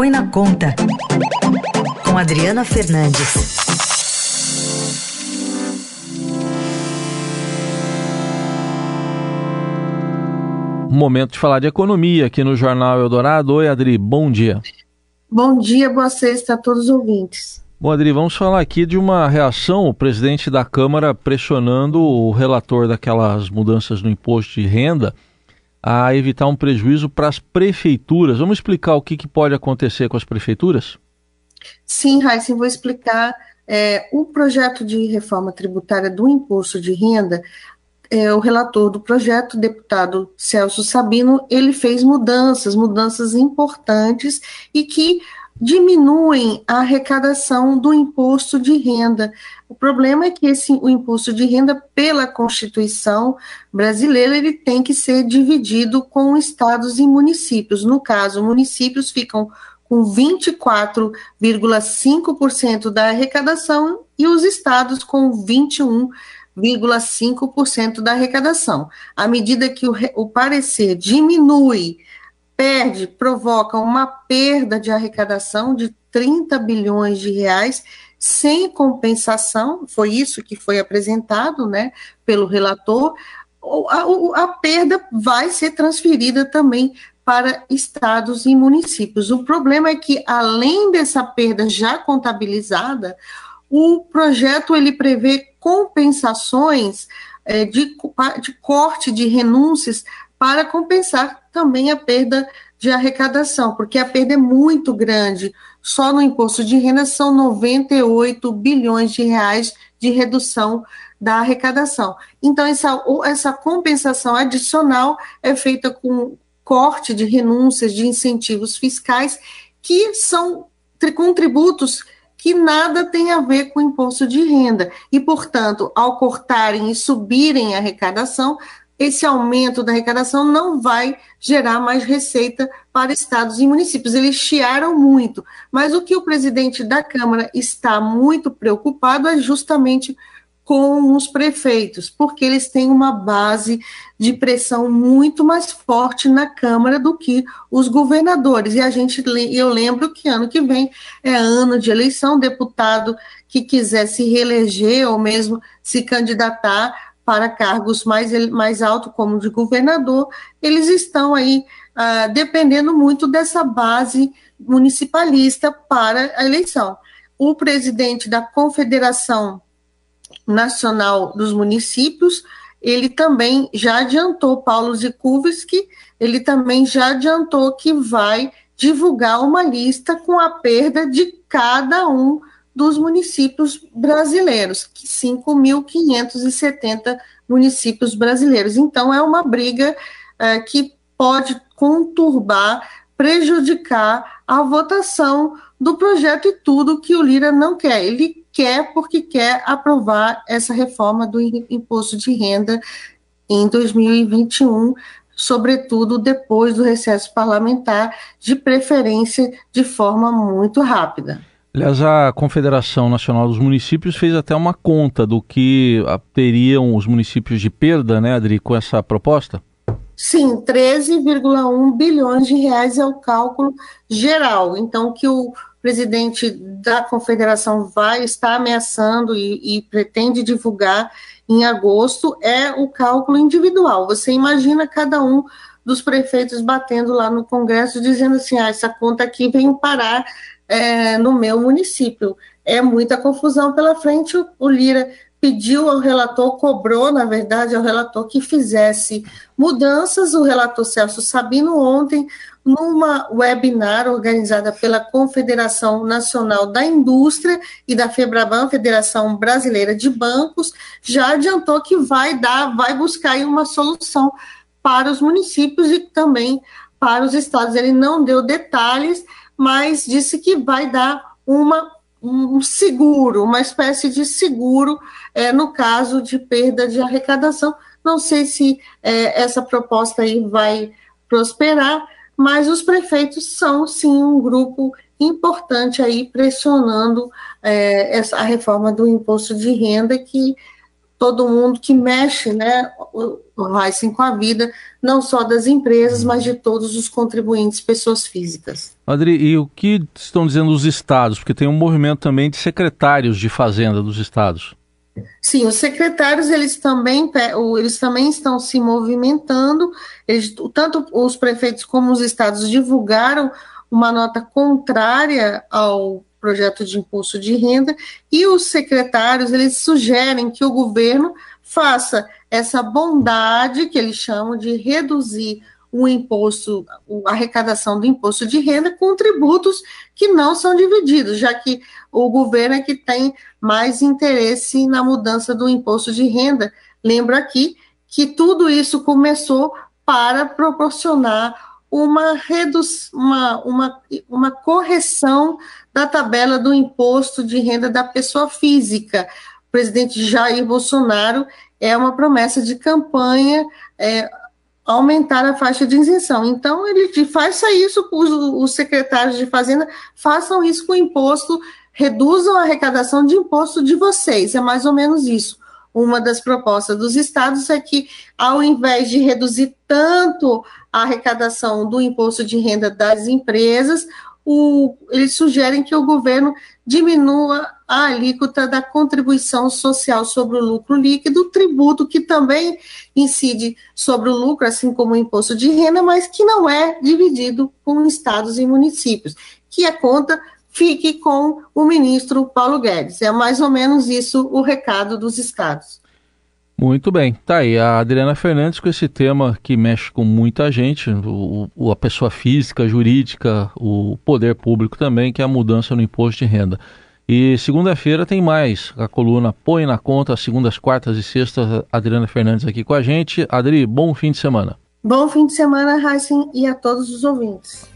Põe na Conta, com Adriana Fernandes. Momento de falar de economia aqui no Jornal Eldorado. Oi, Adri, bom dia. Bom dia, boa sexta a todos os ouvintes. Bom, Adri, vamos falar aqui de uma reação, o presidente da Câmara pressionando o relator daquelas mudanças no imposto de renda a evitar um prejuízo para as prefeituras. Vamos explicar o que, que pode acontecer com as prefeituras? Sim, Raíssa, vou explicar. É, o projeto de reforma tributária do imposto de renda, é, o relator do projeto, deputado Celso Sabino, ele fez mudanças, mudanças importantes e que diminuem a arrecadação do imposto de renda. O problema é que esse, o imposto de renda, pela Constituição brasileira, ele tem que ser dividido com estados e municípios. No caso, municípios ficam com 24,5% da arrecadação e os estados com 21,5% da arrecadação. À medida que o, o parecer diminui perde, provoca uma perda de arrecadação de 30 bilhões de reais sem compensação, foi isso que foi apresentado, né, pelo relator, a, a perda vai ser transferida também para estados e municípios. O problema é que, além dessa perda já contabilizada, o projeto ele prevê compensações é, de, de corte de renúncias para compensar também a perda de arrecadação, porque a perda é muito grande. Só no imposto de renda são 98 bilhões de reais de redução da arrecadação. Então, essa, essa compensação adicional é feita com corte de renúncias de incentivos fiscais, que são contributos que nada tem a ver com o imposto de renda. E, portanto, ao cortarem e subirem a arrecadação, esse aumento da arrecadação não vai gerar mais receita para estados e municípios. Eles chiaram muito, mas o que o presidente da Câmara está muito preocupado é justamente com os prefeitos, porque eles têm uma base de pressão muito mais forte na Câmara do que os governadores. E a gente, eu lembro que ano que vem é ano de eleição, deputado que quiser se reeleger ou mesmo se candidatar para cargos mais, mais altos, como de governador, eles estão aí ah, dependendo muito dessa base municipalista para a eleição. O presidente da Confederação Nacional dos Municípios, ele também já adiantou, Paulo Zikowski, ele também já adiantou que vai divulgar uma lista com a perda de cada um dos municípios brasileiros, 5.570 municípios brasileiros. Então, é uma briga é, que pode conturbar, prejudicar a votação do projeto e tudo que o Lira não quer. Ele quer porque quer aprovar essa reforma do imposto de renda em 2021, sobretudo depois do recesso parlamentar, de preferência de forma muito rápida. Aliás, a Confederação Nacional dos Municípios fez até uma conta do que teriam os municípios de perda, né, Adri, com essa proposta? Sim, 13,1 bilhões de reais é o cálculo geral. Então, que o presidente da confederação vai estar ameaçando e, e pretende divulgar em agosto é o cálculo individual. Você imagina cada um dos prefeitos batendo lá no Congresso dizendo assim: ah, essa conta aqui vem parar é, no meu município. É muita confusão pela frente. O, o Lira pediu ao relator, cobrou, na verdade, ao relator que fizesse mudanças. O relator Celso Sabino, ontem, numa webinar organizada pela Confederação Nacional da Indústria e da FEBRABAN, Federação Brasileira de Bancos, já adiantou que vai dar, vai buscar uma solução para os municípios e também para os estados. Ele não deu detalhes, mas disse que vai dar uma, um seguro, uma espécie de seguro é, no caso de perda de arrecadação. Não sei se é, essa proposta aí vai prosperar, mas os prefeitos são sim um grupo importante aí pressionando é, essa, a reforma do imposto de renda que todo mundo que mexe, né, o, o com a vida, não só das empresas, mas de todos os contribuintes, pessoas físicas. Adri, e o que estão dizendo os estados? Porque tem um movimento também de secretários de fazenda dos estados. Sim, os secretários eles também, eles também estão se movimentando, eles, tanto os prefeitos como os estados divulgaram uma nota contrária ao projeto de imposto de renda e os secretários eles sugerem que o governo faça essa bondade que eles chamam de reduzir o imposto, a arrecadação do imposto de renda com tributos que não são divididos, já que o governo é que tem mais interesse na mudança do imposto de renda. Lembro aqui que tudo isso começou para proporcionar uma, redu uma, uma, uma correção da tabela do imposto de renda da pessoa física. O presidente Jair Bolsonaro é uma promessa de campanha é, aumentar a faixa de isenção. Então, ele faça isso, os, os secretários de Fazenda façam isso com o imposto, reduzam a arrecadação de imposto de vocês. É mais ou menos isso. Uma das propostas dos estados é que, ao invés de reduzir tanto a arrecadação do imposto de renda das empresas, o, eles sugerem que o governo diminua a alíquota da contribuição social sobre o lucro líquido, tributo que também incide sobre o lucro, assim como o imposto de renda, mas que não é dividido com estados e municípios, que a conta fique com o ministro Paulo Guedes. É mais ou menos isso o recado dos estados. Muito bem, tá aí a Adriana Fernandes com esse tema que mexe com muita gente, o, o, a pessoa física, jurídica, o poder público também, que é a mudança no imposto de renda. E segunda-feira tem mais a coluna Põe na Conta, segundas, quartas e sextas, Adriana Fernandes aqui com a gente. Adri, bom fim de semana. Bom fim de semana, Heisen, e a todos os ouvintes.